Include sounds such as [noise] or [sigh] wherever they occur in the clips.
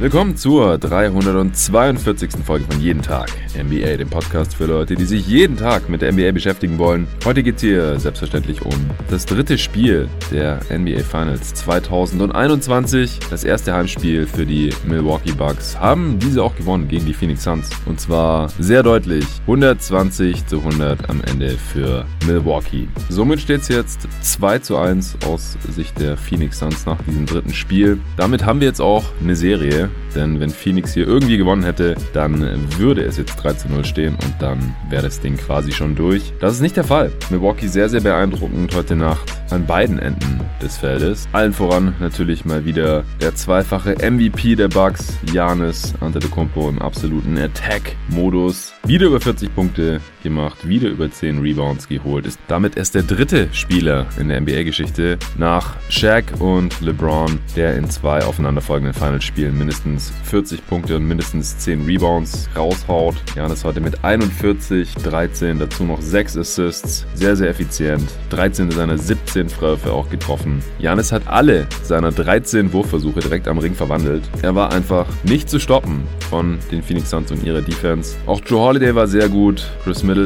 Willkommen zur 342. Folge von Jeden Tag NBA, dem Podcast für Leute, die sich jeden Tag mit der NBA beschäftigen wollen. Heute geht es hier selbstverständlich um das dritte Spiel der NBA Finals 2021. Das erste Heimspiel für die Milwaukee Bucks haben diese auch gewonnen gegen die Phoenix Suns. Und zwar sehr deutlich 120 zu 100 am Ende für Milwaukee. Somit steht es jetzt 2 zu 1 aus Sicht der Phoenix Suns nach diesem dritten Spiel. Damit haben wir jetzt auch eine Serie denn wenn Phoenix hier irgendwie gewonnen hätte, dann würde es jetzt 3 zu 0 stehen und dann wäre das Ding quasi schon durch. Das ist nicht der Fall. Milwaukee sehr, sehr beeindruckend heute Nacht an beiden Enden des Feldes. Allen voran natürlich mal wieder der zweifache MVP der Bucks, Janis Antetokounmpo im absoluten Attack-Modus. Wieder über 40 Punkte gemacht, wieder über 10 Rebounds geholt. Ist damit erst der dritte Spieler in der NBA-Geschichte nach Shaq und LeBron, der in zwei aufeinanderfolgenden Finals-Spielen mindestens 40 Punkte und mindestens 10 Rebounds raushaut. Janis heute mit 41, 13, dazu noch 6 Assists. Sehr, sehr effizient. 13 seiner 17 13 Freiwürfe auch getroffen. Janis hat alle seiner 13 Wurfversuche direkt am Ring verwandelt. Er war einfach nicht zu stoppen von den Phoenix Suns und ihrer Defense. Auch Joe Holiday war sehr gut. Chris Middleton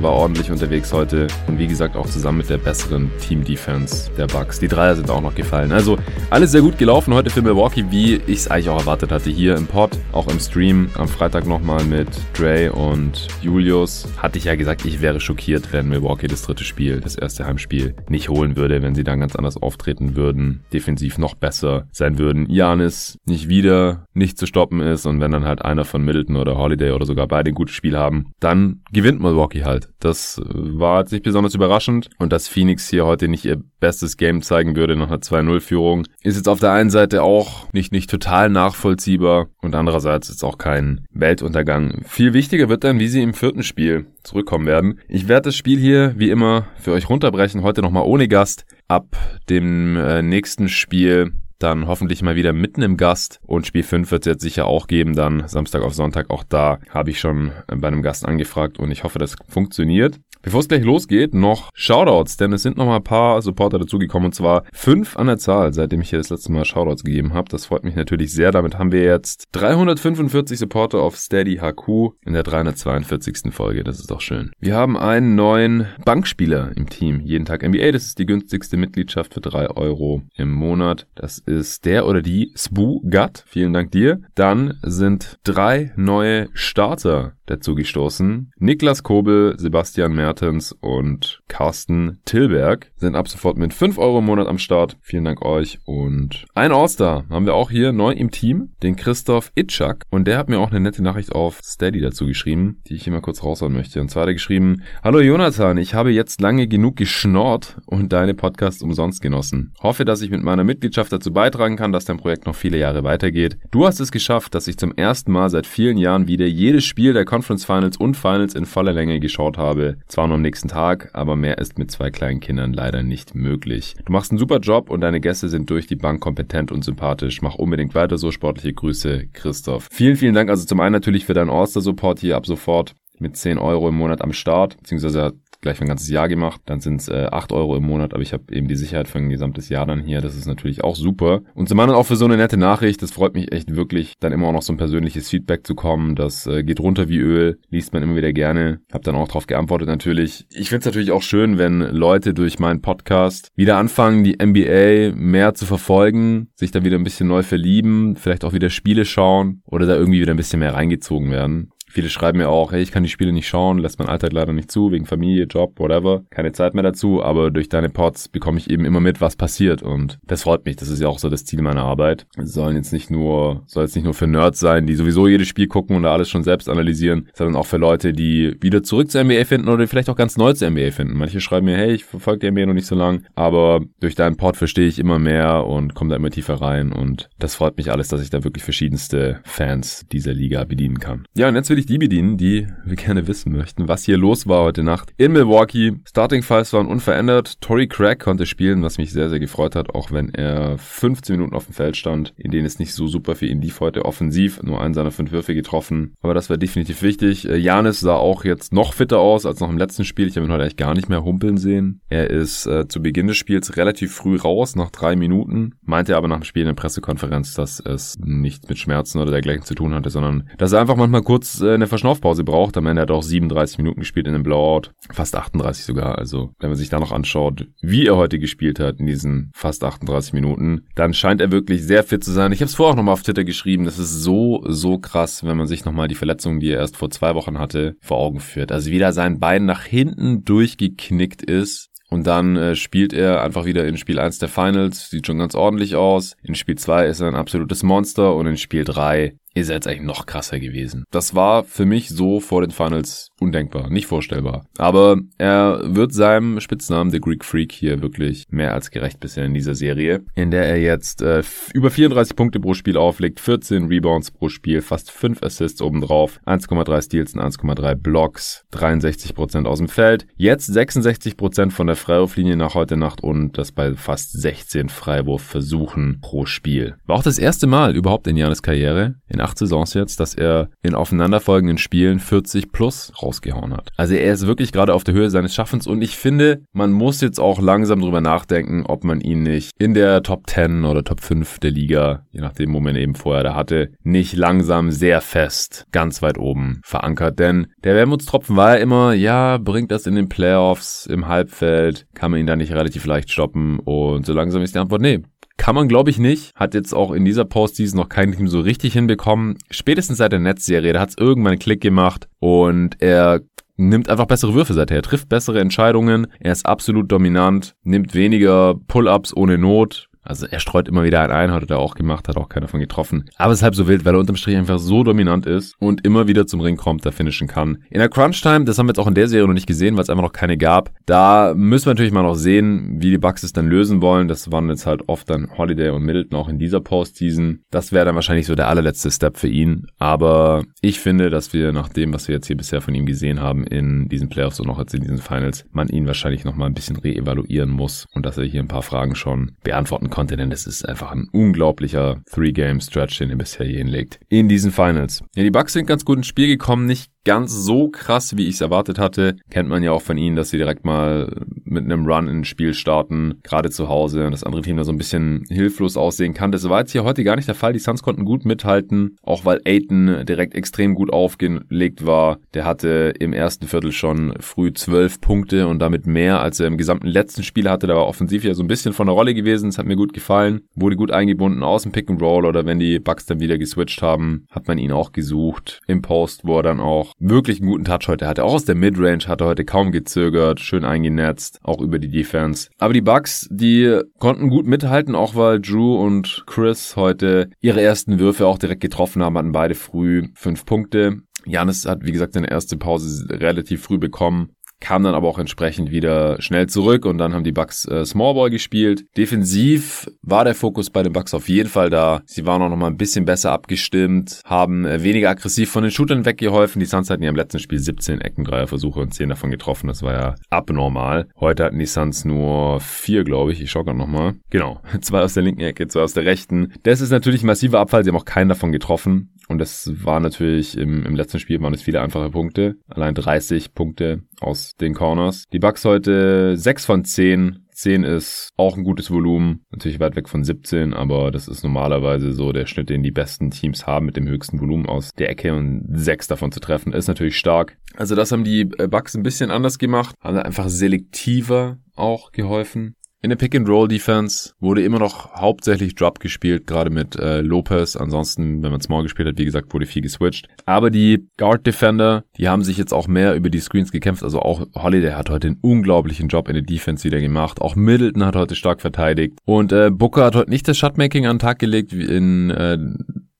war ordentlich unterwegs heute. Und wie gesagt, auch zusammen mit der besseren Team-Defense der Bucks. Die Dreier sind auch noch gefallen. Also alles sehr gut gelaufen heute für Milwaukee, wie ich es eigentlich auch erwartet hatte. Hier im Pod, auch im Stream am Freitag nochmal mit Dre und Julius. Hatte ich ja gesagt, ich wäre schockiert, wenn Milwaukee das dritte Spiel, das erste Heimspiel, nicht holen würde, wenn sie dann ganz anders auftreten würden, defensiv noch besser sein würden. Janis nicht wieder nicht zu stoppen ist und wenn dann halt einer von Middleton oder Holiday oder sogar beide ein gutes Spiel haben, dann gewinnt Milwaukee halt. Das war jetzt nicht besonders überraschend und dass Phoenix hier heute nicht ihr bestes Game zeigen würde nach einer 2-0-Führung, ist jetzt auf der einen Seite auch nicht, nicht total nachvollziehbar und andererseits ist auch kein Weltuntergang. Viel wichtiger wird dann, wie sie im vierten Spiel zurückkommen werden. Ich werde das Spiel hier wie immer für euch runterbrechen, heute nochmal ohne Gast. Ab dem äh, nächsten Spiel dann hoffentlich mal wieder mitten im Gast. Und Spiel 5 wird es jetzt sicher auch geben, dann Samstag auf Sonntag. Auch da habe ich schon bei einem Gast angefragt und ich hoffe, das funktioniert. Bevor es gleich losgeht, noch Shoutouts, denn es sind noch mal ein paar Supporter dazugekommen und zwar fünf an der Zahl, seitdem ich hier das letzte Mal Shoutouts gegeben habe. Das freut mich natürlich sehr. Damit haben wir jetzt 345 Supporter auf Steady HQ in der 342. Folge. Das ist doch schön. Wir haben einen neuen Bankspieler im Team. Jeden Tag NBA. Das ist die günstigste Mitgliedschaft für drei Euro im Monat. Das ist der oder die Sbu Gut. Vielen Dank dir. Dann sind drei neue Starter dazu gestoßen. Niklas Kobel, Sebastian Mertens und Carsten Tilberg sind ab sofort mit 5 Euro im Monat am Start. Vielen Dank euch. Und ein All-Star haben wir auch hier neu im Team, den Christoph Itschak. Und der hat mir auch eine nette Nachricht auf Steady dazu geschrieben, die ich hier mal kurz raushauen möchte. Und zwar hat er geschrieben, Hallo Jonathan, ich habe jetzt lange genug geschnorrt und deine Podcasts umsonst genossen. Hoffe, dass ich mit meiner Mitgliedschaft dazu beitragen kann, dass dein Projekt noch viele Jahre weitergeht. Du hast es geschafft, dass ich zum ersten Mal seit vielen Jahren wieder jedes Spiel der Conference Finals und Finals in voller Länge geschaut habe. Zwar nur am nächsten Tag, aber mehr ist mit zwei kleinen Kindern leider nicht möglich. Du machst einen super Job und deine Gäste sind durch die Bank kompetent und sympathisch. Mach unbedingt weiter so. Sportliche Grüße, Christoph. Vielen, vielen Dank also zum einen natürlich für deinen All-Star-Support hier ab sofort mit 10 Euro im Monat am Start, beziehungsweise gleich für ein ganzes Jahr gemacht. Dann sind es äh, 8 Euro im Monat, aber ich habe eben die Sicherheit für ein gesamtes Jahr dann hier. Das ist natürlich auch super. Und zum anderen auch für so eine nette Nachricht. Das freut mich echt wirklich, dann immer auch noch so ein persönliches Feedback zu kommen. Das äh, geht runter wie Öl, liest man immer wieder gerne. Hab dann auch drauf geantwortet natürlich. Ich finde es natürlich auch schön, wenn Leute durch meinen Podcast wieder anfangen, die NBA mehr zu verfolgen, sich da wieder ein bisschen neu verlieben, vielleicht auch wieder Spiele schauen oder da irgendwie wieder ein bisschen mehr reingezogen werden. Viele schreiben mir auch, hey, ich kann die Spiele nicht schauen, lässt mein Alltag leider nicht zu, wegen Familie, Job, whatever. Keine Zeit mehr dazu, aber durch deine Pods bekomme ich eben immer mit, was passiert und das freut mich. Das ist ja auch so das Ziel meiner Arbeit. Es sollen jetzt nicht nur, soll jetzt nicht nur für Nerds sein, die sowieso jedes Spiel gucken und da alles schon selbst analysieren, sondern auch für Leute, die wieder zurück zur NBA finden oder vielleicht auch ganz neu zur NBA finden. Manche schreiben mir, hey, ich verfolge die NBA noch nicht so lang, aber durch deinen Pod verstehe ich immer mehr und komme da immer tiefer rein und das freut mich alles, dass ich da wirklich verschiedenste Fans dieser Liga bedienen kann. Ja, und jetzt will ich natürlich die bedienen, die wir gerne wissen möchten, was hier los war heute Nacht in Milwaukee. Starting Files waren unverändert. Tory Craig konnte spielen, was mich sehr, sehr gefreut hat, auch wenn er 15 Minuten auf dem Feld stand, in denen es nicht so super für ihn lief heute offensiv. Nur einen seiner fünf Würfe getroffen. Aber das war definitiv wichtig. Äh, Janis sah auch jetzt noch fitter aus als noch im letzten Spiel. Ich habe ihn heute eigentlich gar nicht mehr humpeln sehen. Er ist äh, zu Beginn des Spiels relativ früh raus, nach drei Minuten. Meinte aber nach dem Spiel in der Pressekonferenz, dass es nichts mit Schmerzen oder dergleichen zu tun hatte, sondern dass er einfach manchmal kurz äh, eine Verschnaufpause braucht. Am Ende hat er auch 37 Minuten gespielt in einem Blowout. Fast 38 sogar. Also wenn man sich da noch anschaut, wie er heute gespielt hat in diesen fast 38 Minuten, dann scheint er wirklich sehr fit zu sein. Ich habe es vorher auch nochmal auf Twitter geschrieben. Das ist so, so krass, wenn man sich nochmal die Verletzungen, die er erst vor zwei Wochen hatte, vor Augen führt. Also wieder sein Bein nach hinten durchgeknickt ist und dann äh, spielt er einfach wieder in Spiel 1 der Finals, sieht schon ganz ordentlich aus. In Spiel 2 ist er ein absolutes Monster und in Spiel 3 ist er jetzt eigentlich noch krasser gewesen. Das war für mich so vor den Finals undenkbar, nicht vorstellbar. Aber er wird seinem Spitznamen, der Greek Freak, hier wirklich mehr als gerecht bisher in dieser Serie, in der er jetzt äh, über 34 Punkte pro Spiel auflegt, 14 Rebounds pro Spiel, fast 5 Assists obendrauf, 1,3 Steals und 1,3 Blocks, 63% aus dem Feld, jetzt 66% von der Freiwurflinie nach heute Nacht und das bei fast 16 Freiwurfversuchen pro Spiel. War auch das erste Mal überhaupt in Janis Karriere, in acht Saisons jetzt, dass er in aufeinanderfolgenden Spielen 40 plus rausgehauen hat. Also er ist wirklich gerade auf der Höhe seines Schaffens und ich finde, man muss jetzt auch langsam drüber nachdenken, ob man ihn nicht in der Top 10 oder Top 5 der Liga, je nachdem, wo man eben vorher da hatte, nicht langsam sehr fest ganz weit oben verankert. Denn der Wermutstropfen war ja immer, ja, bringt das in den Playoffs, im Halbfeld, kann man ihn da nicht relativ leicht stoppen und so langsam ist die Antwort, nee, kann man, glaube ich, nicht. Hat jetzt auch in dieser Postseason noch kein Team so richtig hinbekommen. Spätestens seit der Netzserie, da hat es irgendwann einen Klick gemacht und er nimmt einfach bessere Würfe seither, er trifft bessere Entscheidungen, er ist absolut dominant, nimmt weniger Pull-ups ohne Not, also er streut immer wieder einen ein, hat er auch gemacht, hat auch keiner von getroffen. Aber es ist halb so wild, weil er unterm Strich einfach so dominant ist und immer wieder zum Ring kommt, da finishen kann. In der Crunch-Time, das haben wir jetzt auch in der Serie noch nicht gesehen, weil es einfach noch keine gab. Da müssen wir natürlich mal noch sehen, wie die Bucks es dann lösen wollen. Das waren jetzt halt oft dann Holiday und Middleton auch in dieser Postseason. Das wäre dann wahrscheinlich so der allerletzte Step für ihn. Aber ich finde, dass wir nach dem, was wir jetzt hier bisher von ihm gesehen haben in diesen Playoffs und auch jetzt in diesen Finals, man ihn wahrscheinlich noch mal ein bisschen reevaluieren muss und dass er hier ein paar Fragen schon beantworten kann konnte, denn das ist einfach ein unglaublicher Three-Game-Stretch, den er bisher hier hinlegt. In diesen Finals. Ja, die Bucks sind ganz gut ins Spiel gekommen, nicht ganz so krass, wie ich es erwartet hatte. Kennt man ja auch von ihnen, dass sie direkt mal mit einem Run ins Spiel starten, gerade zu Hause und das andere Team da so ein bisschen hilflos aussehen kann. Das war jetzt hier heute gar nicht der Fall. Die Suns konnten gut mithalten, auch weil Aiton direkt extrem gut aufgelegt war. Der hatte im ersten Viertel schon früh zwölf Punkte und damit mehr, als er im gesamten letzten Spiel hatte. Da war offensiv ja so ein bisschen von der Rolle gewesen. Das hat mir gut gefallen. Wurde gut eingebunden aus dem Pick and Roll oder wenn die Bucks dann wieder geswitcht haben, hat man ihn auch gesucht. Im Post, wo er dann auch wirklich einen guten Touch heute hatte. Auch aus der Midrange hat er heute kaum gezögert, schön eingenetzt, auch über die Defense. Aber die Bucks, die konnten gut mithalten, auch weil Drew und Chris heute ihre ersten Würfe auch direkt getroffen haben, hatten beide früh fünf Punkte. Janis hat, wie gesagt, seine erste Pause relativ früh bekommen kam dann aber auch entsprechend wieder schnell zurück und dann haben die Bucks äh, Smallball gespielt. Defensiv war der Fokus bei den Bucks auf jeden Fall da. Sie waren auch noch mal ein bisschen besser abgestimmt, haben äh, weniger aggressiv von den Shootern weggeholfen. Die Suns hatten ja im letzten Spiel 17 Eckendreierversuche und 10 davon getroffen. Das war ja abnormal. Heute hatten die Suns nur vier, glaube ich. Ich schaue gerade noch mal. Genau, [laughs] zwei aus der linken Ecke, zwei aus der rechten. Das ist natürlich ein massiver Abfall. Sie haben auch keinen davon getroffen. Und das war natürlich im, im letzten Spiel waren es viele einfache Punkte. Allein 30 Punkte aus den Corners. Die Bucks heute 6 von 10. 10 ist auch ein gutes Volumen, natürlich weit weg von 17, aber das ist normalerweise so der Schnitt, den die besten Teams haben mit dem höchsten Volumen aus der Ecke und 6 davon zu treffen, ist natürlich stark. Also das haben die Bucks ein bisschen anders gemacht, haben einfach selektiver auch geholfen. In der Pick-and-Roll-Defense wurde immer noch hauptsächlich Drop gespielt, gerade mit äh, Lopez. Ansonsten, wenn man Small gespielt hat, wie gesagt, wurde viel geswitcht. Aber die Guard-Defender, die haben sich jetzt auch mehr über die Screens gekämpft. Also auch Holiday hat heute einen unglaublichen Job in der Defense wieder gemacht. Auch Middleton hat heute stark verteidigt. Und äh, Booker hat heute nicht das Shotmaking an den Tag gelegt wie in äh,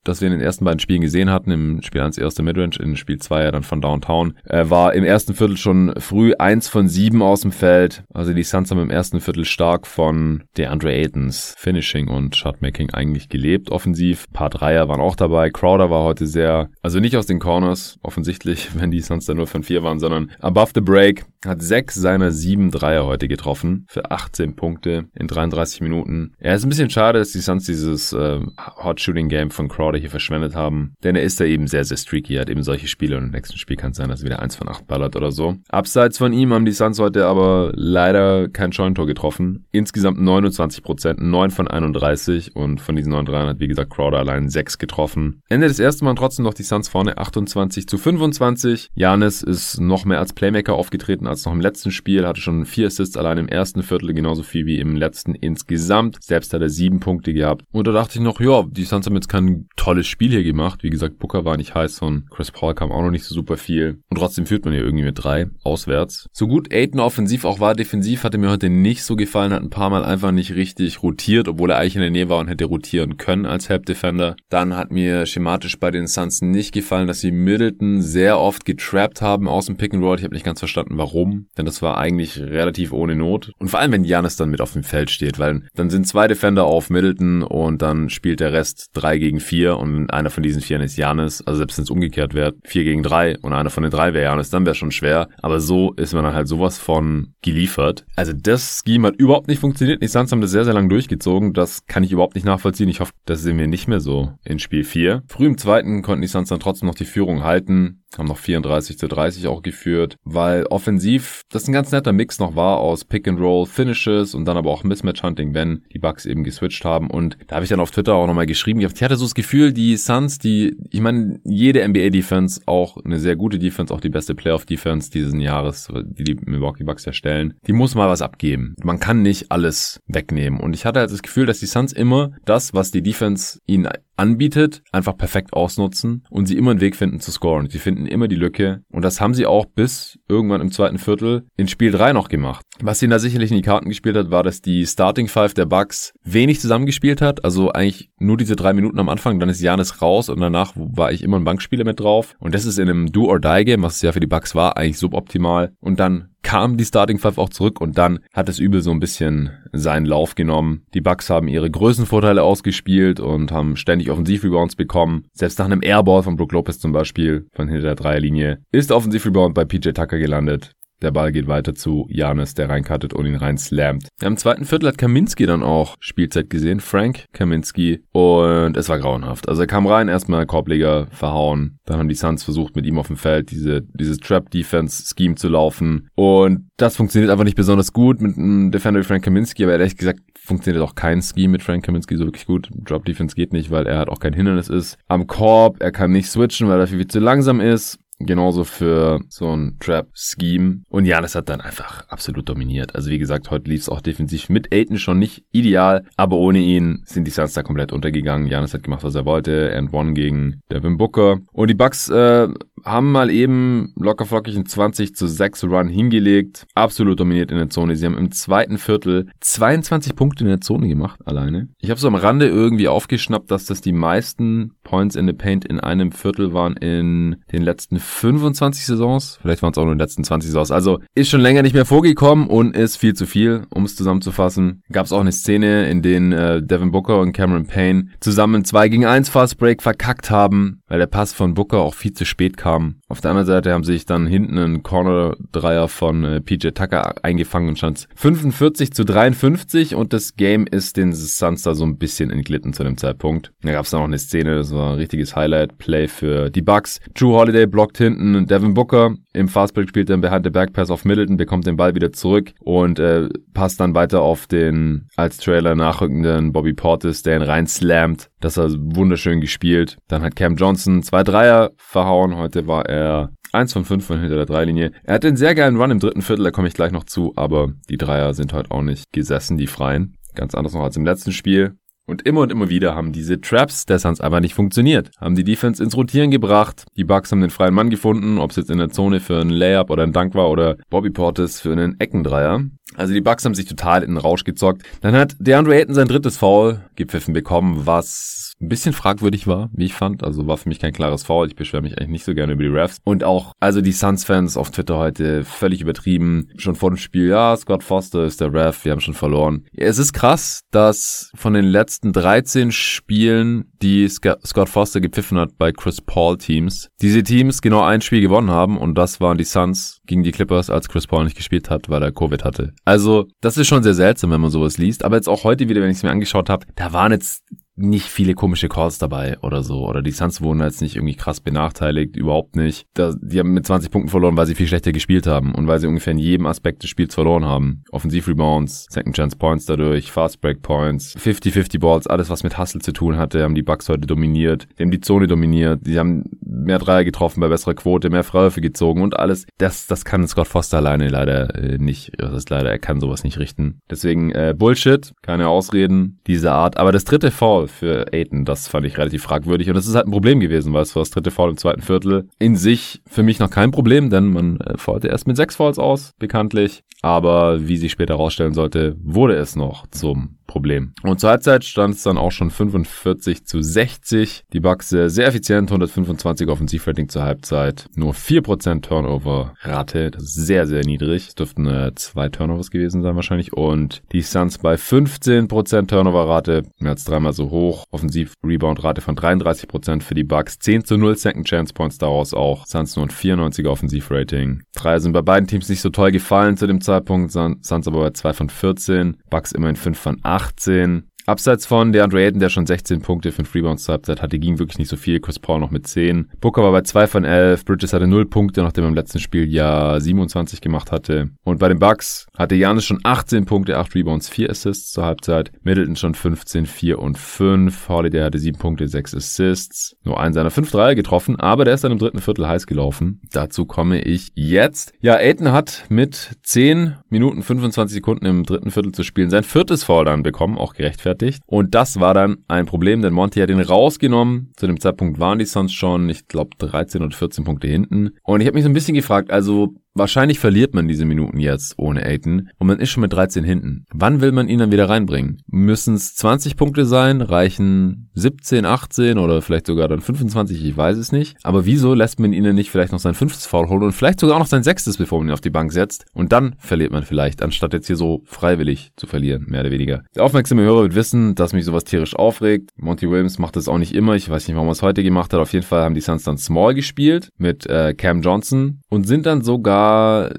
das wir in den ersten beiden Spielen gesehen hatten. Im Spiel 1 erste Midrange, in Spiel 2 ja dann von Downtown. Er war im ersten Viertel schon früh eins von sieben aus dem Feld. Also die Suns haben im ersten Viertel stark von DeAndre Aytons Finishing und Shotmaking eigentlich gelebt offensiv. Ein paar Dreier waren auch dabei. Crowder war heute sehr, also nicht aus den Corners, offensichtlich, [laughs] wenn die Suns dann nur von vier waren, sondern above the break. Hat sechs seiner sieben Dreier heute getroffen für 18 Punkte in 33 Minuten. Ja, ist ein bisschen schade, dass die Suns dieses äh, Hot Shooting Game von Crowder hier verschwendet haben, denn er ist da eben sehr, sehr streaky. Er hat eben solche Spiele und im nächsten Spiel kann es sein, dass er wieder eins von acht ballert oder so. Abseits von ihm haben die Suns heute aber leider kein Scheuntor getroffen. Insgesamt 29 Prozent, 9 von 31 und von diesen 9 Dreiern hat wie gesagt Crowder allein 6 getroffen. Ende des ersten Mal trotzdem noch die Suns vorne 28 zu 25. Janis ist noch mehr als Playmaker aufgetreten als noch im letzten Spiel, hatte schon vier Assists allein im ersten Viertel, genauso viel wie im letzten insgesamt. Selbst hat er sieben Punkte gehabt. Und da dachte ich noch, ja, die Suns haben jetzt kein tolles Spiel hier gemacht. Wie gesagt, Booker war nicht heiß und Chris Paul kam auch noch nicht so super viel. Und trotzdem führt man hier irgendwie mit drei auswärts. So gut Aiden offensiv auch war, defensiv hatte mir heute nicht so gefallen, hat ein paar Mal einfach nicht richtig rotiert, obwohl er eigentlich in der Nähe war und hätte rotieren können als Help Defender. Dann hat mir schematisch bei den Suns nicht gefallen, dass sie Middleton sehr oft getrappt haben aus dem Pick and Roll. Ich habe nicht ganz verstanden, warum, denn das war eigentlich relativ ohne Not. Und vor allem, wenn Janis dann mit auf dem Feld steht, weil dann sind zwei Defender auf Middleton und dann spielt der Rest drei gegen vier und einer von diesen vier ist Janis. Also selbst wenn es umgekehrt wäre, vier gegen drei und einer von den drei wäre Janis, dann wäre schon schwer. Aber so ist man dann halt sowas von geliefert. Also das Scheme hat überhaupt nicht funktioniert. Die Suns haben das sehr, sehr lang durchgezogen. Das kann ich überhaupt nicht nachvollziehen. Ich hoffe, das sehen wir nicht mehr so in Spiel 4. Früh im zweiten konnten die Suns dann trotzdem noch die Führung halten haben noch 34 zu 30 auch geführt, weil offensiv das ein ganz netter Mix noch war aus Pick and Roll Finishes und dann aber auch Mismatch Hunting, wenn die Bucks eben geswitcht haben und da habe ich dann auf Twitter auch nochmal geschrieben, ich hatte so das Gefühl, die Suns, die, ich meine, jede NBA Defense, auch eine sehr gute Defense, auch die beste Playoff Defense dieses Jahres, die die Milwaukee Bucks erstellen, die muss mal was abgeben. Man kann nicht alles wegnehmen und ich hatte halt das Gefühl, dass die Suns immer das, was die Defense ihnen anbietet, einfach perfekt ausnutzen und sie immer einen Weg finden zu scoren. Sie finden immer die Lücke. Und das haben sie auch bis irgendwann im zweiten Viertel in Spiel 3 noch gemacht. Was ihnen da sicherlich in die Karten gespielt hat, war, dass die Starting Five der Bucks wenig zusammengespielt hat, also eigentlich nur diese drei Minuten am Anfang, dann ist Janis raus und danach war ich immer ein Bankspieler mit drauf. Und das ist in einem Do-or-Die-Game, was es ja für die Bucks war, eigentlich suboptimal. Und dann kam die Starting Five auch zurück und dann hat es übel so ein bisschen seinen Lauf genommen. Die Bucks haben ihre Größenvorteile ausgespielt und haben ständig Offensivrebounds bekommen. Selbst nach einem Airball von Brook Lopez zum Beispiel von hinter der Dreierlinie ist Offensivrebound bei PJ Tucker gelandet. Der Ball geht weiter zu Janis, der reinkattet und ihn rein slammt. Im zweiten Viertel hat Kaminski dann auch Spielzeit gesehen, Frank Kaminski, und es war grauenhaft. Also er kam rein, erstmal Korbleger verhauen, dann haben die Suns versucht mit ihm auf dem Feld diese, dieses Trap-Defense-Scheme zu laufen und das funktioniert einfach nicht besonders gut mit einem Defender wie Frank Kaminski, aber ehrlich gesagt funktioniert auch kein Scheme mit Frank Kaminski so wirklich gut. Drop Defense geht nicht, weil er halt auch kein Hindernis ist. Am Korb, er kann nicht switchen, weil er viel zu langsam ist. Genauso für so ein Trap-Scheme. Und Janis hat dann einfach absolut dominiert. Also wie gesagt, heute lief es auch defensiv mit Aiden schon nicht ideal, aber ohne ihn sind die Suns da komplett untergegangen. Janis hat gemacht, was er wollte. And one gegen Devin Booker. Und die Bucks äh, haben mal eben lockerflockig einen 20 zu 6 Run hingelegt. Absolut dominiert in der Zone. Sie haben im zweiten Viertel 22 Punkte in der Zone gemacht, alleine. Ich habe so am Rande irgendwie aufgeschnappt, dass das die meisten Points in the Paint in einem Viertel waren in den letzten 25 Saisons. Vielleicht waren es auch nur den letzten 20 Saisons. Also ist schon länger nicht mehr vorgekommen und ist viel zu viel, um es zusammenzufassen. Gab es auch eine Szene, in denen äh, Devin Booker und Cameron Payne zusammen 2 gegen 1 Fast Break verkackt haben, weil der Pass von Booker auch viel zu spät kam. Auf der anderen Seite haben sich dann hinten ein Corner-Dreier von äh, PJ Tucker eingefangen und stand 45 zu 53 und das Game ist den Suns da so ein bisschen entglitten zu dem Zeitpunkt. Da gab es dann noch eine Szene, das war ein richtiges Highlight-Play für die Bucks. Drew Holiday blockt hinten Devin Booker. Im Fastbreak spielt er Behind the Back Pass auf Middleton, bekommt den Ball wieder zurück und äh, passt dann weiter auf den als Trailer nachrückenden Bobby Portis, der ihn rein slammt. Das war wunderschön gespielt. Dann hat Cam Johnson zwei Dreier verhauen. Heute war er eins von fünf von hinter der Dreilinie. Er hat einen sehr geilen Run im dritten Viertel, da komme ich gleich noch zu, aber die Dreier sind heute auch nicht gesessen, die freien. Ganz anders noch als im letzten Spiel. Und immer und immer wieder haben diese Traps der Suns einfach nicht funktioniert. Haben die Defense ins Rotieren gebracht. Die Bucks haben den freien Mann gefunden, ob es jetzt in der Zone für einen Layup oder einen Dank war oder Bobby Portis für einen Eckendreier. Also die Bucks haben sich total in den Rausch gezockt. Dann hat DeAndre Ayton sein drittes Foul gepfiffen bekommen, was ein bisschen fragwürdig war, wie ich fand. Also war für mich kein klares Foul. Ich beschwere mich eigentlich nicht so gerne über die Refs. Und auch, also die Suns-Fans auf Twitter heute völlig übertrieben. Schon vor dem Spiel, ja, Scott Foster ist der Ref, wir haben schon verloren. Es ist krass, dass von den letzten 13 Spielen, die Scott Foster gepfiffen hat bei Chris Paul Teams, diese Teams genau ein Spiel gewonnen haben und das waren die Suns gegen die Clippers, als Chris Paul nicht gespielt hat, weil er Covid hatte. Also, das ist schon sehr seltsam, wenn man sowas liest. Aber jetzt auch heute wieder, wenn ich es mir angeschaut habe, da waren jetzt nicht viele komische Calls dabei oder so. Oder die Suns wurden jetzt nicht irgendwie krass benachteiligt, überhaupt nicht. Da, die haben mit 20 Punkten verloren, weil sie viel schlechter gespielt haben und weil sie ungefähr in jedem Aspekt des Spiels verloren haben. Offensiv-Rebounds, Second Chance Points dadurch, Fast Break Points, 50-50 Balls, alles was mit Hustle zu tun hatte, haben die Bucks heute dominiert. Die haben die Zone dominiert, die haben mehr Dreier getroffen bei besserer Quote, mehr Freiwürfe gezogen und alles. Das, das kann Scott Foster alleine leider äh, nicht. Das ist leider, er kann sowas nicht richten. Deswegen äh, Bullshit, keine Ausreden dieser Art. Aber das dritte Foul für Aiden. Das fand ich relativ fragwürdig. Und das ist halt ein Problem gewesen, weil es war das dritte Foul im zweiten Viertel. In sich für mich noch kein Problem, denn man äh, faulte erst mit sechs Fouls aus, bekanntlich. Aber wie sich später herausstellen sollte, wurde es noch zum Problem. Und zur Halbzeit stand es dann auch schon 45 zu 60. Die Bucks sehr, effizient, 125 Offensivrating zur Halbzeit. Nur 4% Turnover-Rate, das ist sehr, sehr niedrig. Es dürften äh, zwei Turnovers gewesen sein wahrscheinlich. Und die Suns bei 15% Turnover-Rate, mehr als dreimal so hoch. Offensiv-Rebound-Rate von 33% für die Bucks. 10 zu 0 Second Chance Points daraus auch. Suns nur ein 94er Offensivrating. Drei sind bei beiden Teams nicht so toll gefallen zu dem Zeitpunkt. Suns aber bei 2 von 14. Bucks immerhin 5 von 8. 18. Abseits von der Andre Ayton, der schon 16 Punkte, 5 Rebounds zur Halbzeit hatte, ging wirklich nicht so viel. Chris Paul noch mit 10. Booker war bei 2 von 11. Bridges hatte 0 Punkte, nachdem er im letzten Spiel ja 27 gemacht hatte. Und bei den Bucks hatte Janis schon 18 Punkte, 8 Rebounds, 4 Assists zur Halbzeit. Middleton schon 15, 4 und 5. Holiday hatte 7 Punkte, 6 Assists. Nur einen seiner 5 Dreier getroffen, aber der ist dann im dritten Viertel heiß gelaufen. Dazu komme ich jetzt. Ja, Ayton hat mit 10 Minuten 25 Sekunden im dritten Viertel zu spielen sein viertes Foul dann bekommen, auch gerechtfertigt gerechtfertigt. Und das war dann ein Problem, denn Monty hat ihn rausgenommen. Zu dem Zeitpunkt waren die Suns schon, ich glaube, 13 oder 14 Punkte hinten. Und ich habe mich so ein bisschen gefragt, also Wahrscheinlich verliert man diese Minuten jetzt ohne Aiton und man ist schon mit 13 hinten. Wann will man ihn dann wieder reinbringen? Müssen es 20 Punkte sein? Reichen 17, 18 oder vielleicht sogar dann 25? Ich weiß es nicht. Aber wieso lässt man ihn nicht vielleicht noch sein fünftes Foul holen und vielleicht sogar auch noch sein sechstes, bevor man ihn auf die Bank setzt? Und dann verliert man vielleicht, anstatt jetzt hier so freiwillig zu verlieren, mehr oder weniger. Der aufmerksame Hörer wird wissen, dass mich sowas tierisch aufregt. Monty Williams macht das auch nicht immer. Ich weiß nicht, warum er es heute gemacht hat. Auf jeden Fall haben die Suns dann Small gespielt mit äh, Cam Johnson und sind dann sogar war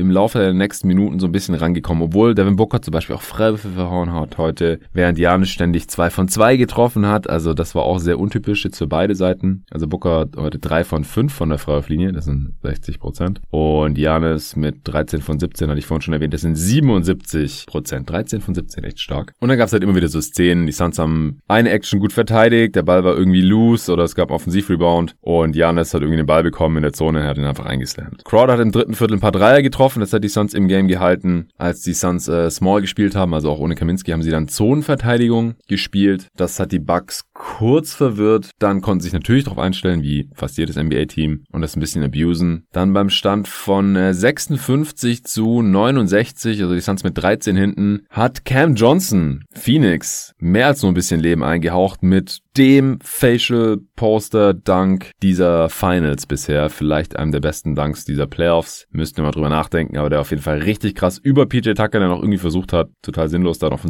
im Laufe der nächsten Minuten so ein bisschen rangekommen, obwohl Devin Booker zum Beispiel auch Freiwürfe verhauen hat heute, während Janis ständig zwei von zwei getroffen hat. Also das war auch sehr untypisch jetzt für beide Seiten. Also Booker heute drei von fünf von der Freiwurflinie, das sind 60 Prozent. Und Janis mit 13 von 17, hatte ich vorhin schon erwähnt, das sind 77 Prozent. 13 von 17, echt stark. Und dann gab es halt immer wieder so Szenen, die Suns haben eine Action gut verteidigt, der Ball war irgendwie loose oder es gab einen Offensivrebound und Janis hat irgendwie den Ball bekommen in der Zone, er hat ihn einfach eingeslammt. Crowder hat im dritten Viertel ein paar Dreier getroffen, getroffen. Das hat die Suns im Game gehalten. Als die Suns äh, Small gespielt haben, also auch ohne Kaminski, haben sie dann Zonenverteidigung gespielt. Das hat die Bucks kurz verwirrt. Dann konnten sich natürlich darauf einstellen, wie fast jedes NBA-Team, und das ein bisschen abusen. Dann beim Stand von äh, 56 zu 69, also die Suns mit 13 hinten, hat Cam Johnson Phoenix mehr als nur ein bisschen Leben eingehaucht mit dem Facial Poster Dunk dieser Finals bisher. Vielleicht einem der besten Dunks dieser Playoffs. Müssten wir mal drüber nachdenken, aber der auf jeden Fall richtig krass über PJ Tucker, der noch irgendwie versucht hat, total sinnlos da noch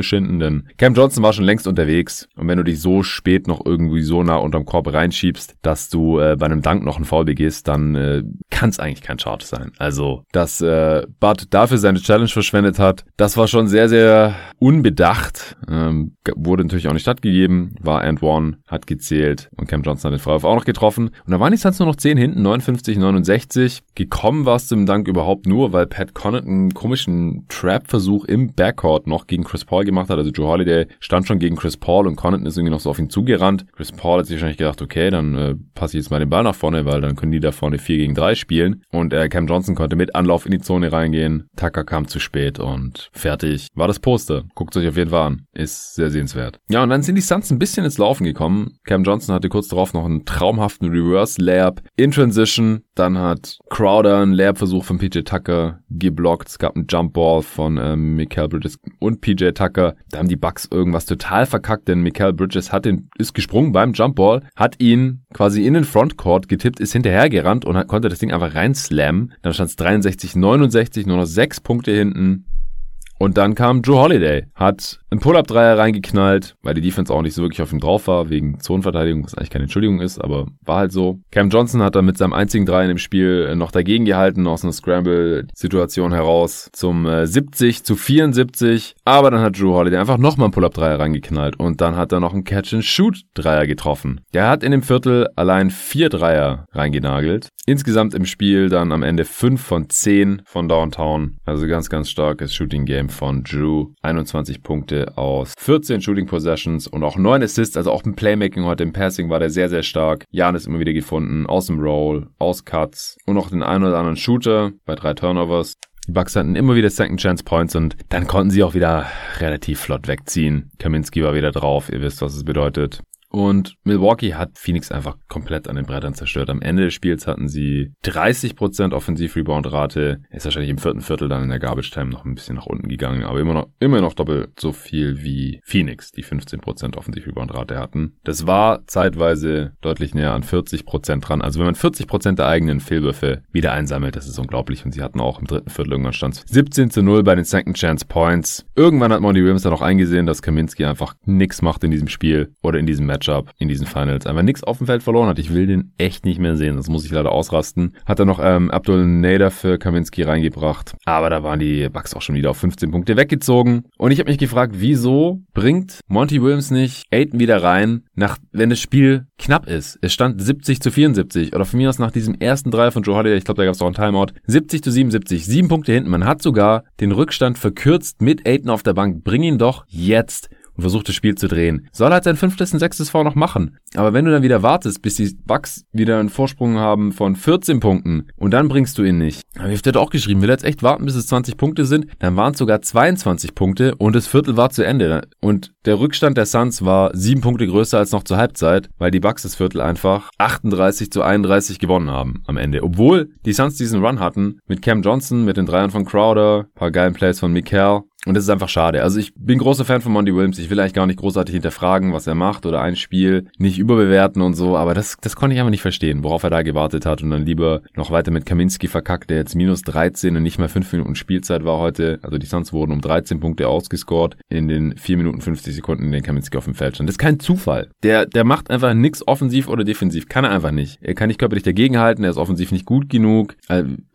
schinden, denn Cam Johnson war schon längst unterwegs. Und wenn du dich so spät noch irgendwie so nah unterm Korb reinschiebst, dass du äh, bei einem Dunk noch einen Foul begehst, dann äh, kann es eigentlich kein Charge sein. Also, dass äh, Bud dafür seine Challenge verschwendet hat, das war schon sehr, sehr unbedacht. Ähm, wurde natürlich auch nicht stattgegeben, war and one, hat gezählt und Cam Johnson hat den Freiwurf auch noch getroffen. Und da waren die Suns nur noch 10 hinten, 59, 69. Gekommen war es zum Dank überhaupt nur, weil Pat Connaughton einen komischen Trap-Versuch im Backcourt noch gegen Chris Paul gemacht hat. Also Joe Holiday stand schon gegen Chris Paul und Connaughton ist irgendwie noch so auf ihn zugerannt. Chris Paul hat sich wahrscheinlich gedacht, okay, dann äh, passe ich jetzt mal den Ball nach vorne, weil dann können die da vorne 4 gegen 3 spielen. Und äh, Cam Johnson konnte mit Anlauf in die Zone reingehen. Tucker kam zu spät und fertig war das Poster. Guckt euch auf jeden Fall an. Ist sehr sehenswert. Ja, und dann sind die Suns ein bisschen ins Laufen gekommen. Cam Johnson hatte kurz darauf noch einen traumhaften Reverse Layup in Transition Dann hat Crowder einen Lehrversuch von PJ Tucker geblockt. Es gab einen Jumpball von ähm, Mikael Bridges und PJ Tucker. Da haben die Bucks irgendwas total verkackt, denn Mikael Bridges hat den, ist gesprungen beim Jumpball, hat ihn quasi in den Frontcourt getippt, ist hinterhergerannt und hat, konnte das Ding einfach reinslammen. Dann stand es 63, 69, nur noch sechs Punkte hinten. Und dann kam Joe Holiday, hat einen Pull-Up-Dreier reingeknallt, weil die Defense auch nicht so wirklich auf ihm drauf war, wegen Zonenverteidigung, was eigentlich keine Entschuldigung ist, aber war halt so. Cam Johnson hat dann mit seinem einzigen Dreier in dem Spiel noch dagegen gehalten, aus einer Scramble-Situation heraus zum äh, 70 zu 74. Aber dann hat Joe Holiday einfach nochmal einen Pull-Up-Dreier reingeknallt und dann hat er noch einen Catch-and-Shoot-Dreier getroffen. Der hat in dem Viertel allein vier Dreier reingenagelt. Insgesamt im Spiel dann am Ende 5 von 10 von Downtown. Also ganz, ganz starkes Shooting-Game von Drew. 21 Punkte aus 14 Shooting Possessions und auch 9 Assists. Also auch im Playmaking heute im Passing war der sehr, sehr stark. Jan ist immer wieder gefunden. Aus dem Roll, aus Cuts und noch den einen oder anderen Shooter bei drei Turnovers. Die Bucks hatten immer wieder Second Chance Points und dann konnten sie auch wieder relativ flott wegziehen. Kaminski war wieder drauf. Ihr wisst, was es bedeutet. Und Milwaukee hat Phoenix einfach komplett an den Brettern zerstört. Am Ende des Spiels hatten sie 30% Offensiv-Rebound-Rate. Ist wahrscheinlich im vierten Viertel dann in der Garbage-Time noch ein bisschen nach unten gegangen, aber immer noch, immer noch doppelt so viel wie Phoenix, die 15% Offensiv-Rebound-Rate hatten. Das war zeitweise deutlich näher an 40% dran. Also wenn man 40% der eigenen Fehlwürfe wieder einsammelt, das ist unglaublich. Und sie hatten auch im dritten Viertel irgendwann stand 17 zu 0 bei den Second Chance Points. Irgendwann hat Monty Williams dann auch eingesehen, dass Kaminski einfach nichts macht in diesem Spiel oder in diesem Match Matchup in diesen Finals einfach nichts auf dem Feld verloren hat. Ich will den echt nicht mehr sehen. Das muss ich leider ausrasten. Hat er noch ähm, Abdul Nader für Kaminski reingebracht. Aber da waren die Bucks auch schon wieder auf 15 Punkte weggezogen. Und ich habe mich gefragt, wieso bringt Monty Williams nicht Aiden wieder rein, nach, wenn das Spiel knapp ist. Es stand 70 zu 74. Oder von mir aus nach diesem ersten Dreier von Joe Holiday, ich glaube, da gab es auch einen Timeout. 70 zu 77. Sieben Punkte hinten. Man hat sogar den Rückstand verkürzt mit Aiden auf der Bank. Bring ihn doch jetzt und versucht das Spiel zu drehen. Soll halt sein fünftes und sechstes V noch machen. Aber wenn du dann wieder wartest, bis die Bucks wieder einen Vorsprung haben von 14 Punkten und dann bringst du ihn nicht. Aber ich hätte auch geschrieben, will jetzt echt warten, bis es 20 Punkte sind. Dann waren es sogar 22 Punkte und das Viertel war zu Ende. Und der Rückstand der Suns war sieben Punkte größer als noch zur Halbzeit, weil die Bucks das Viertel einfach 38 zu 31 gewonnen haben am Ende. Obwohl die Suns diesen Run hatten mit Cam Johnson, mit den Dreiern von Crowder, paar geilen Plays von Mikael und das ist einfach schade. Also ich bin großer Fan von Monty Williams. Ich will eigentlich gar nicht großartig hinterfragen, was er macht oder ein Spiel nicht überbewerten und so. Aber das, das konnte ich einfach nicht verstehen, worauf er da gewartet hat und dann lieber noch weiter mit Kaminski verkackt, der jetzt minus 13 und nicht mal 5 Minuten Spielzeit war heute. Also die Suns wurden um 13 Punkte ausgescored in den 4 Minuten 50 Sekunden, in denen Kaminski auf dem Feld stand. Das ist kein Zufall. Der, der macht einfach nichts offensiv oder defensiv. Kann er einfach nicht. Er kann nicht körperlich dagegenhalten. Er ist offensiv nicht gut genug.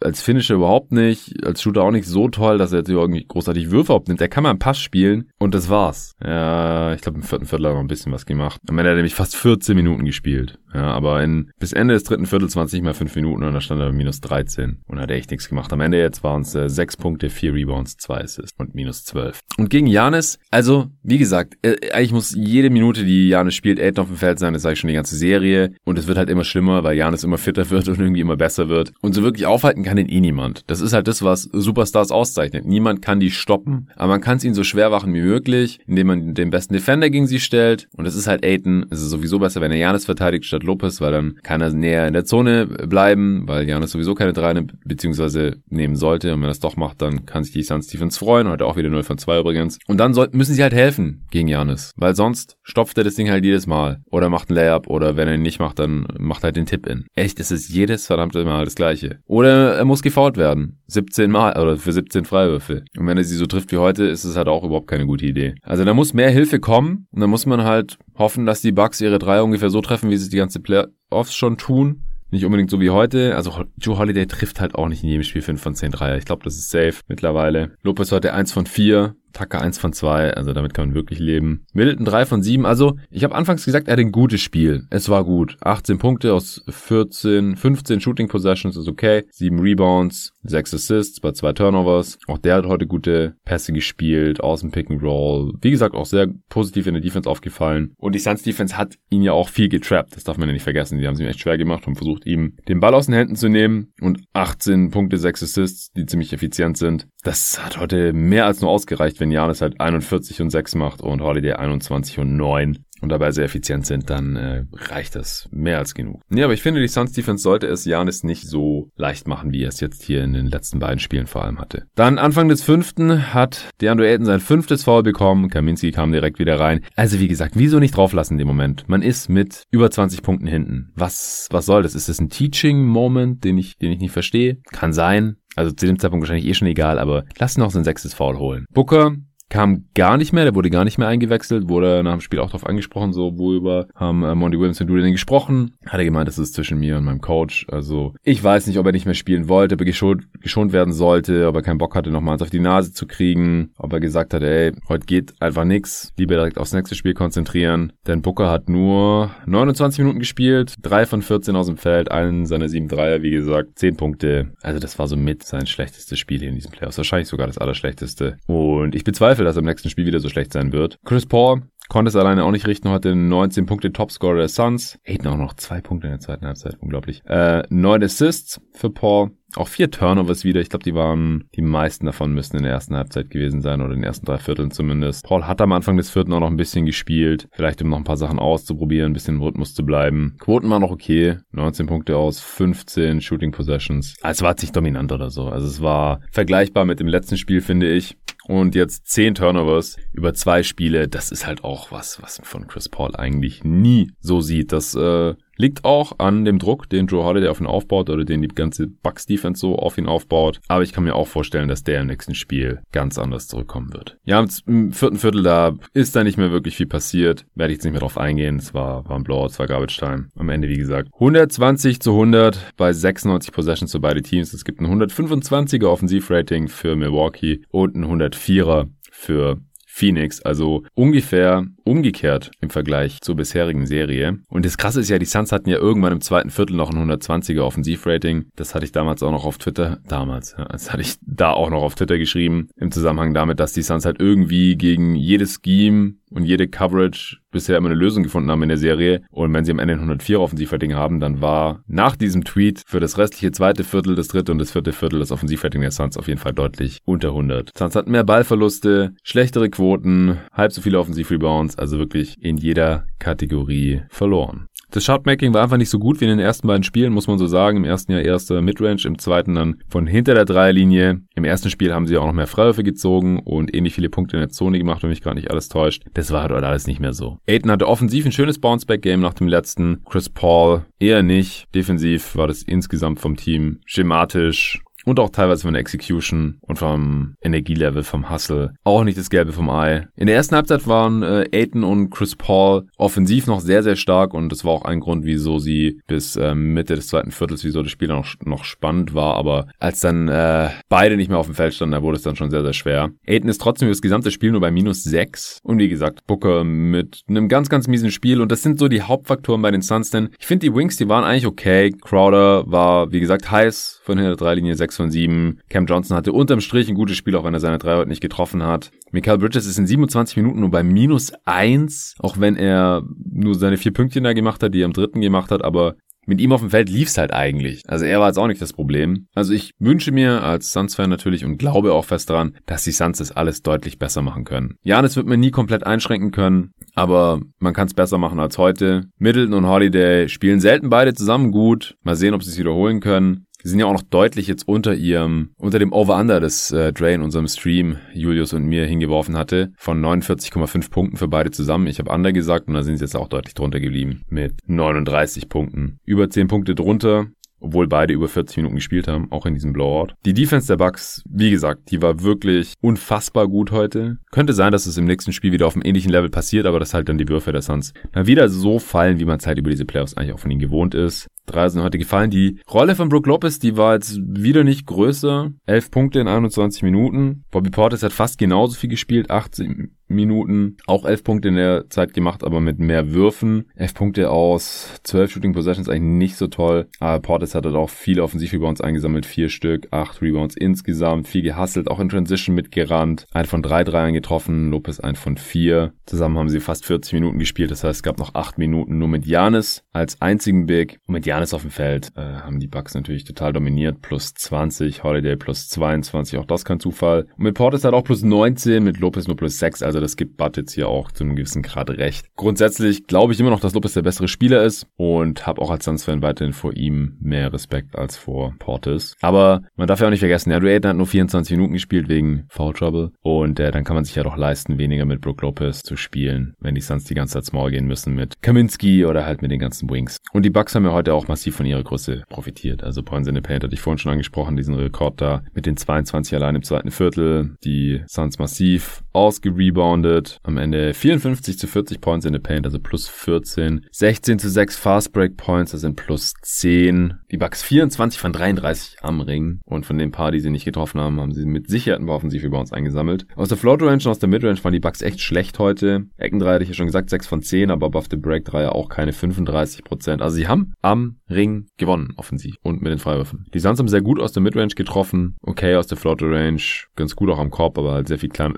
Als Finisher überhaupt nicht. Als Shooter auch nicht so toll, dass er jetzt irgendwie großartig Würfe überhaupt nimmt. Er kann mal einen Pass spielen und das war's. Ja, ich glaube im vierten Viertel hat er noch ein bisschen was gemacht. Am Ende hat er nämlich fast 14 Minuten gespielt. Ja, aber in, bis Ende des dritten Viertels waren es nicht mehr 5 Minuten und da stand er minus 13 und hat echt nichts gemacht. Am Ende jetzt waren es äh, 6 Punkte, 4 Rebounds, 2 Assists und minus 12. Und gegen Janis, also wie gesagt, äh, eigentlich muss jede Minute, die Janis spielt, Aiden auf dem Feld sein. Das sage ich schon die ganze Serie. Und es wird halt immer schlimmer, weil Janis immer fitter wird und irgendwie immer besser wird. Und so wirklich aufhalten kann ihn eh niemand. Das ist halt das, was Superstars auszeichnet. Niemand kann die stoppen, aber man kann es ihnen so schwer machen wie möglich, indem man den besten Defender gegen sie stellt. Und das ist halt Aiden. Es ist sowieso besser, wenn er Janis verteidigt statt Lopez, weil dann kann er näher in der Zone bleiben, weil Janis sowieso keine drei beziehungsweise nehmen sollte. Und wenn er es doch macht, dann kann sich die Suns Defense freuen. Heute auch wieder 0 von 2 übrigens. Und dann soll, müssen sie halt helfen gegen Janis, weil sonst stopft er das Ding halt jedes Mal. Oder macht ein Layup oder wenn er ihn nicht macht, dann macht er halt den Tip-In. Echt, es ist jedes verdammte Mal das gleiche. Oder er muss gefault werden. 17 Mal oder für 17 Freiwürfe. Und wenn er sie so trifft wie heute, ist es halt auch überhaupt keine gute Idee. Also da muss mehr Hilfe kommen und da muss man halt hoffen, dass die Bucks ihre Dreier ungefähr so treffen, wie sie die ganze Playoffs schon tun. Nicht unbedingt so wie heute. Also Joe Holiday trifft halt auch nicht in jedem Spiel 5 von 10 Dreier. Ich glaube, das ist safe mittlerweile. Lopez heute 1 von 4. Tucker 1 von 2, also damit kann man wirklich leben. Middleton 3 von 7, also ich habe anfangs gesagt, er hat ein gutes Spiel. Es war gut. 18 Punkte aus 14, 15 Shooting Possessions ist okay. 7 Rebounds, 6 Assists bei 2 Turnovers. Auch der hat heute gute Pässe gespielt, aus dem Pick and Roll. Wie gesagt, auch sehr positiv in der Defense aufgefallen. Und die Suns Defense hat ihn ja auch viel getrappt. Das darf man ja nicht vergessen. Die haben es ihm echt schwer gemacht und versucht, ihm den Ball aus den Händen zu nehmen. Und 18 Punkte, 6 Assists, die ziemlich effizient sind. Das hat heute mehr als nur ausgereicht, wenn Janis halt 41 und 6 macht und Holiday 21 und 9. und dabei sehr effizient sind, dann äh, reicht das mehr als genug. Nee, aber ich finde, die Suns Defense sollte es Janis nicht so leicht machen, wie er es jetzt hier in den letzten beiden Spielen vor allem hatte. Dann Anfang des fünften hat DeAndre Ayton sein fünftes Foul bekommen. Kaminski kam direkt wieder rein. Also wie gesagt, wieso nicht drauflassen in dem Moment? Man ist mit über 20 Punkten hinten. Was, was soll das? Ist das ein Teaching-Moment, den ich, den ich nicht verstehe? Kann sein. Also zu dem Zeitpunkt wahrscheinlich eh schon egal, aber lass noch sein sechstes Foul holen. Booker kam gar nicht mehr, der wurde gar nicht mehr eingewechselt, wurde nach dem Spiel auch darauf angesprochen, so worüber haben äh, Monty Williams und du gesprochen. Hat er gemeint, das ist zwischen mir und meinem Coach. Also ich weiß nicht, ob er nicht mehr spielen wollte, ob er geschont, geschont werden sollte, ob er keinen Bock hatte, nochmals auf die Nase zu kriegen, ob er gesagt hat, ey, heute geht einfach nix, lieber direkt aufs nächste Spiel konzentrieren. Denn Booker hat nur 29 Minuten gespielt, drei von 14 aus dem Feld, allen seiner sieben Dreier, wie gesagt, 10 Punkte. Also das war so mit sein schlechtestes Spiel hier in diesem Playoffs. Wahrscheinlich sogar das allerschlechteste. Und ich bezweifle, bezweifle, dass er im nächsten Spiel wieder so schlecht sein wird. Chris Paul konnte es alleine auch nicht richten, hatte 19 Punkte Topscorer der Suns. Aiden auch noch zwei Punkte in der zweiten Halbzeit, unglaublich. Äh, 9 Assists für Paul. Auch vier Turnovers wieder. Ich glaube, die waren, die meisten davon müssten in der ersten Halbzeit gewesen sein oder in den ersten drei Vierteln zumindest. Paul hat am Anfang des vierten auch noch ein bisschen gespielt. Vielleicht um noch ein paar Sachen auszuprobieren, ein bisschen im Rhythmus zu bleiben. Quoten waren noch okay. 19 Punkte aus 15 Shooting Possessions. Also es war jetzt nicht dominant oder so. Also es war vergleichbar mit dem letzten Spiel, finde ich. Und jetzt 10 Turnovers über zwei Spiele. Das ist halt auch was, was man von Chris Paul eigentlich nie so sieht. Das äh, Liegt auch an dem Druck, den Joe Holiday auf ihn aufbaut oder den die ganze Bucks Defense so auf ihn aufbaut. Aber ich kann mir auch vorstellen, dass der im nächsten Spiel ganz anders zurückkommen wird. Ja, im vierten Viertel da ist da nicht mehr wirklich viel passiert. Werde ich jetzt nicht mehr drauf eingehen. Es war, war ein Blowout, es war Garbage Time. Am Ende, wie gesagt, 120 zu 100 bei 96 Possessions für beide Teams. Es gibt ein 125er Offensivrating für Milwaukee und ein 104er für Phoenix, also ungefähr umgekehrt im Vergleich zur bisherigen Serie. Und das Krasse ist ja, die Suns hatten ja irgendwann im zweiten Viertel noch ein 120er Offensivrating. Das hatte ich damals auch noch auf Twitter, damals, ja, das hatte ich da auch noch auf Twitter geschrieben, im Zusammenhang damit, dass die Suns halt irgendwie gegen jedes Scheme und jede Coverage bisher immer eine Lösung gefunden haben in der Serie. Und wenn sie am Ende ein 104 Offensivrating haben, dann war nach diesem Tweet für das restliche zweite Viertel, das dritte und das vierte Viertel das Offensivrating der Suns auf jeden Fall deutlich unter 100. Suns hatten mehr Ballverluste, schlechtere Quoten, halb so viele Offensivrebounds, also wirklich in jeder Kategorie verloren. Das Shotmaking war einfach nicht so gut wie in den ersten beiden Spielen, muss man so sagen. Im ersten Jahr erster Midrange, im zweiten dann von hinter der Dreierlinie. Im ersten Spiel haben sie auch noch mehr Freiwürfe gezogen und ähnlich viele Punkte in der Zone gemacht, wenn mich gerade nicht alles täuscht. Das war halt alles nicht mehr so. Aiden hatte offensiv ein schönes Bounceback-Game nach dem letzten. Chris Paul eher nicht. Defensiv war das insgesamt vom Team schematisch und auch teilweise von der Execution und vom Energielevel, vom Hustle. Auch nicht das Gelbe vom Ei. In der ersten Halbzeit waren äh, Aiton und Chris Paul offensiv noch sehr, sehr stark und das war auch ein Grund, wieso sie bis äh, Mitte des zweiten Viertels, wieso das Spiel noch, noch spannend war. Aber als dann äh, beide nicht mehr auf dem Feld standen, da wurde es dann schon sehr, sehr schwer. Aiton ist trotzdem über das gesamte Spiel nur bei minus 6. Und wie gesagt, Booker mit einem ganz, ganz miesen Spiel. Und das sind so die Hauptfaktoren bei den Suns, denn ich finde die Wings, die waren eigentlich okay. Crowder war, wie gesagt, heiß von hinter der Dreilinie 6 von 7. Cam Johnson hatte unterm Strich ein gutes Spiel, auch wenn er seine drei heute nicht getroffen hat. Michael Bridges ist in 27 Minuten nur bei minus 1, auch wenn er nur seine vier Pünktchen da gemacht hat, die er am dritten gemacht hat, aber mit ihm auf dem Feld lief's halt eigentlich. Also er war jetzt auch nicht das Problem. Also ich wünsche mir als Suns-Fan natürlich und glaube auch fest daran, dass die Suns das alles deutlich besser machen können. Ja, das wird man nie komplett einschränken können, aber man kann es besser machen als heute. Middleton und Holiday spielen selten beide zusammen gut. Mal sehen, ob sie es wiederholen können. Sie sind ja auch noch deutlich jetzt unter ihrem, unter dem Over-Under, das äh, Dre in unserem Stream Julius und mir hingeworfen hatte, von 49,5 Punkten für beide zusammen. Ich habe Under gesagt und da sind sie jetzt auch deutlich drunter geblieben mit 39 Punkten. Über 10 Punkte drunter obwohl beide über 40 Minuten gespielt haben, auch in diesem Blowout. Die Defense der Bucks, wie gesagt, die war wirklich unfassbar gut heute. Könnte sein, dass es im nächsten Spiel wieder auf einem ähnlichen Level passiert, aber das halt dann die Würfe der Suns mal wieder so fallen, wie man Zeit über diese Playoffs eigentlich auch von ihnen gewohnt ist. Drei sind heute gefallen. Die Rolle von Brook Lopez, die war jetzt wieder nicht größer. Elf Punkte in 21 Minuten. Bobby Portis hat fast genauso viel gespielt, 18 Minuten. Auch elf Punkte in der Zeit gemacht, aber mit mehr Würfen. Elf Punkte aus zwölf Shooting Possessions eigentlich nicht so toll. Aber Portis hat halt auch viele Offensiv-Rebounds eingesammelt. Vier Stück, acht Rebounds insgesamt. Viel gehustelt, auch in Transition mitgerannt. Ein von drei Dreiern getroffen, Lopez ein von vier. Zusammen haben sie fast 40 Minuten gespielt. Das heißt, es gab noch acht Minuten nur mit Janis als einzigen Big. Und mit Janis auf dem Feld äh, haben die Bucks natürlich total dominiert. Plus 20, Holiday plus 22, auch das kein Zufall. Und mit Portis hat auch plus 19, mit Lopez nur plus 6. Also das gibt Bud jetzt hier auch zu einem gewissen Grad recht. Grundsätzlich glaube ich immer noch, dass Lopez der bessere Spieler ist und habe auch als Suns-Fan weiterhin vor ihm mehr Respekt als vor Portis. Aber man darf ja auch nicht vergessen, ja, Ayton hat nur 24 Minuten gespielt wegen Foul Trouble und äh, dann kann man sich ja doch leisten, weniger mit Brook Lopez zu spielen, wenn die Suns die ganze Zeit small gehen müssen mit Kaminski oder halt mit den ganzen Wings. Und die Bucks haben ja heute auch massiv von ihrer Größe profitiert. Also Points in the Paint hatte ich vorhin schon angesprochen, diesen Rekord da mit den 22 allein im zweiten Viertel. Die Suns massiv ausgereboundet. Am Ende 54 zu 40 Points in the Paint, also plus 14. 16 zu 6 Fast Break Points, das sind plus 10. Die Bucks 24 von 33 am Ring. Und von den paar, die sie nicht getroffen haben, haben sie mit Sicherheit ein paar Offensiv-Rebounds eingesammelt. Aus der Float Range und aus der Midrange waren die Bucks echt schlecht heute. Eckendreier hatte ich ja schon gesagt, 6 von 10, aber above the Break Dreier auch keine 35 Prozent. Also sie haben am Ring gewonnen, offensiv. Und mit den Freiwürfen. Die Suns haben sehr gut aus der Midrange getroffen. Okay, aus der Floater Range. Ganz gut auch am Korb, aber halt sehr viel klein,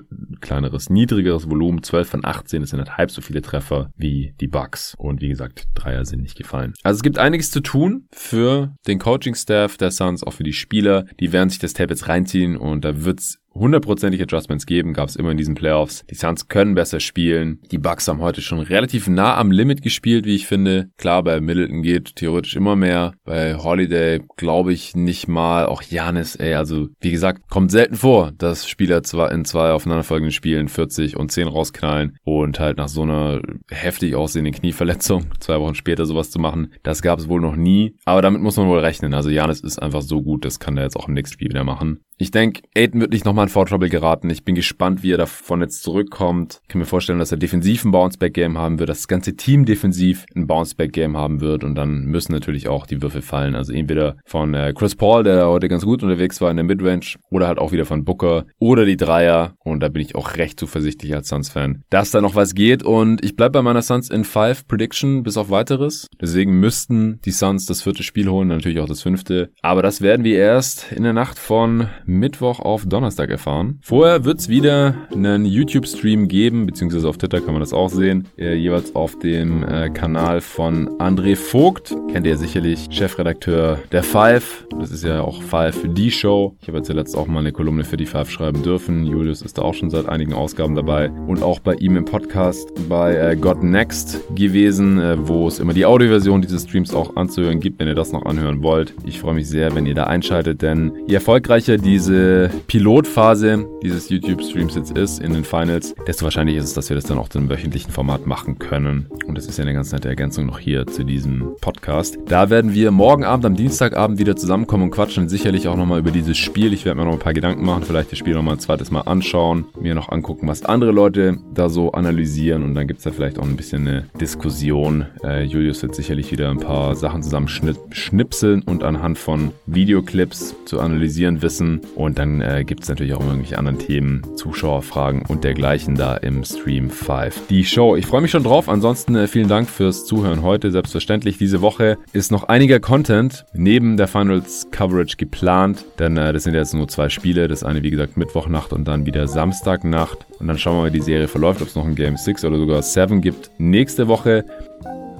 kleineres, niedrigeres Volumen. 12 von 18. Das sind halt halb so viele Treffer wie die Bucks. Und wie gesagt, Dreier sind nicht gefallen. Also es gibt einiges zu tun für den Coaching-Staff der Suns, auch für die Spieler. Die werden sich das Tape reinziehen und da wird's hundertprozentig Adjustments geben, gab es immer in diesen Playoffs. Die Suns können besser spielen. Die Bucks haben heute schon relativ nah am Limit gespielt, wie ich finde. Klar, bei Middleton geht theoretisch immer mehr. Bei Holiday glaube ich nicht mal. Auch Janis, ey, also wie gesagt, kommt selten vor, dass Spieler zwar in zwei aufeinanderfolgenden Spielen 40 und 10 rausknallen und halt nach so einer heftig aussehenden Knieverletzung [laughs] zwei Wochen später sowas zu machen. Das gab es wohl noch nie. Aber damit muss man wohl rechnen. Also Janis ist einfach so gut, das kann er jetzt auch im nächsten Spiel wieder machen. Ich denke, Aiden wird nicht nochmal in Foul Trouble geraten. Ich bin gespannt, wie er davon jetzt zurückkommt. Ich kann mir vorstellen, dass er defensiv ein Bounceback-Game haben wird, dass das ganze Team defensiv ein Bounceback-Game haben wird und dann müssen natürlich auch die Würfel fallen. Also entweder von äh, Chris Paul, der heute ganz gut unterwegs war in der Midrange, oder halt auch wieder von Booker oder die Dreier. Und da bin ich auch recht zuversichtlich als Suns-Fan, dass da noch was geht. Und ich bleib bei meiner Suns in 5 Prediction bis auf weiteres. Deswegen müssten die Suns das vierte Spiel holen, natürlich auch das fünfte. Aber das werden wir erst in der Nacht von Mittwoch auf Donnerstag erfahren. Vorher wird's wieder einen YouTube-Stream geben, beziehungsweise auf Twitter kann man das auch sehen. Äh, jeweils auf dem äh, Kanal von André Vogt. Kennt ihr sicherlich, Chefredakteur der Five. Das ist ja auch Five die Show. Ich habe jetzt zuletzt auch mal eine Kolumne für die Five schreiben dürfen. Julius ist da auch schon seit einigen Ausgaben dabei. Und auch bei ihm im Podcast bei äh, God Next gewesen, wo es immer die Audioversion dieses Streams auch anzuhören gibt, wenn ihr das noch anhören wollt. Ich freue mich sehr, wenn ihr da einschaltet, denn je erfolgreicher diese Pilotphase dieses YouTube-Streams jetzt ist in den Finals, desto wahrscheinlich ist es, dass wir das dann auch zu einem wöchentlichen Format machen können. Und das ist ja eine ganz nette Ergänzung noch hier zu diesem Podcast. Da werden wir morgen Abend, am Dienstagabend wieder zusammenkommen und quatschen sicherlich auch nochmal über dieses Spiel. Ich werde mir noch ein paar Gedanken machen, vielleicht das Spiel nochmal ein zweites Mal anschauen, mir noch angucken, was andere Leute da so analysieren und dann gibt es da vielleicht auch ein bisschen eine Diskussion. Äh, Julius wird sicherlich wieder ein paar Sachen zusammen schnipseln und anhand von Videoclips zu analysieren wissen. Und dann äh, gibt es natürlich auch irgendwelche anderen Themen, Zuschauerfragen und dergleichen da im Stream 5. Die Show, ich freue mich schon drauf. Ansonsten äh, vielen Dank fürs Zuhören heute. Selbstverständlich, diese Woche ist noch einiger Content neben der Finals Coverage geplant, denn äh, das sind jetzt nur zwei Spiele. Das eine, wie gesagt, Mittwochnacht und dann wieder Samstagnacht. Und dann schauen wir mal, wie die Serie verläuft, ob es noch ein Game 6 oder sogar 7 gibt. Nächste Woche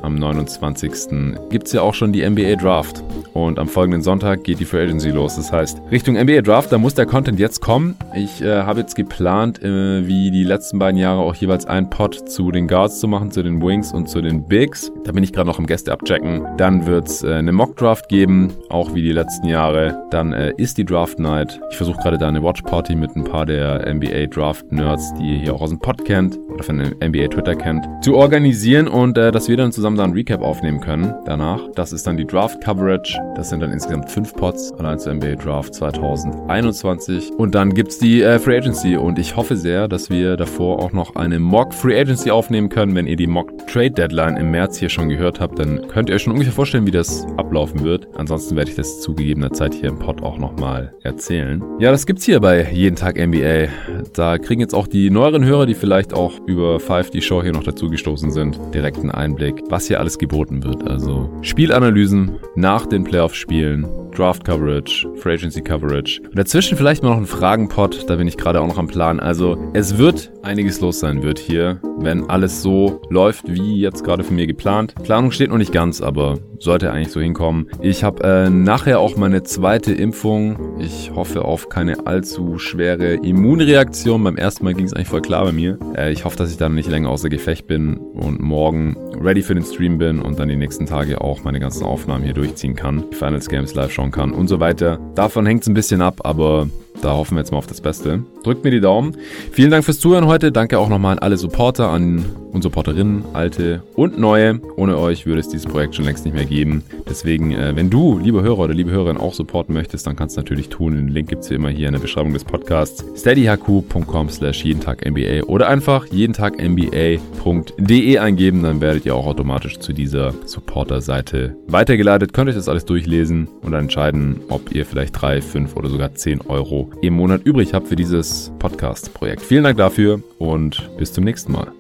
am 29. gibt es ja auch schon die NBA Draft. Und am folgenden Sonntag geht die Free Agency los. Das heißt, Richtung NBA Draft, da muss der Content jetzt kommen. Ich äh, habe jetzt geplant, äh, wie die letzten beiden Jahre auch jeweils ein Pod zu den Guards zu machen, zu den Wings und zu den Bigs. Da bin ich gerade noch im Gäste abchecken. Dann wird es äh, eine Mock Draft geben, auch wie die letzten Jahre. Dann äh, ist die Draft Night. Ich versuche gerade da eine Watch Party mit ein paar der NBA Draft Nerds, die ihr hier auch aus dem Pod kennt von NBA Twitter kennt, zu organisieren und äh, dass wir dann zusammen da ein Recap aufnehmen können danach. Das ist dann die Draft Coverage. Das sind dann insgesamt fünf Pots allein zur NBA Draft 2021. Und dann gibt's die äh, Free Agency und ich hoffe sehr, dass wir davor auch noch eine Mock Free Agency aufnehmen können. Wenn ihr die Mock Trade Deadline im März hier schon gehört habt, dann könnt ihr euch schon ungefähr vorstellen, wie das ablaufen wird. Ansonsten werde ich das zu Zeit hier im Pod auch nochmal erzählen. Ja, das gibt's hier bei Jeden Tag NBA. Da kriegen jetzt auch die neueren Hörer, die vielleicht auch über Five die Show hier noch dazugestoßen sind, direkten Einblick, was hier alles geboten wird. Also Spielanalysen nach den Playoff-Spielen, Draft Coverage, Free Agency Coverage. Und dazwischen vielleicht mal noch ein Fragenpot, da bin ich gerade auch noch am Plan. Also es wird einiges los sein wird hier, wenn alles so läuft, wie jetzt gerade von mir geplant. Planung steht noch nicht ganz, aber sollte eigentlich so hinkommen. Ich habe äh, nachher auch meine zweite Impfung. Ich hoffe auf keine allzu schwere Immunreaktion. Beim ersten Mal ging es eigentlich voll klar bei mir. Äh, ich hoffe, dass ich dann nicht länger außer Gefecht bin und morgen ready für den Stream bin und dann die nächsten Tage auch meine ganzen Aufnahmen hier durchziehen kann, die Finals Games live schauen kann und so weiter. Davon hängt es ein bisschen ab, aber da hoffen wir jetzt mal auf das Beste. Drückt mir die Daumen. Vielen Dank fürs Zuhören heute. Danke auch nochmal an alle Supporter, an und Supporterinnen, alte und neue. Ohne euch würde es dieses Projekt schon längst nicht mehr geben. Deswegen, äh, wenn du, liebe Hörer oder liebe Hörerin, auch supporten möchtest, dann kannst du natürlich tun. Den Link gibt es wie immer hier in der Beschreibung des Podcasts. steadyhq.com slash jeden Tag NBA oder einfach jeden Tag NBA.de eingeben. Dann werdet ihr auch automatisch zu dieser Supporter-Seite weitergeleitet. Könnt euch das alles durchlesen und dann entscheiden, ob ihr vielleicht drei, fünf oder sogar zehn Im Monat übrig habt für dieses Podcast-Projekt. Vielen Dank dafür und bis zum nächsten Mal.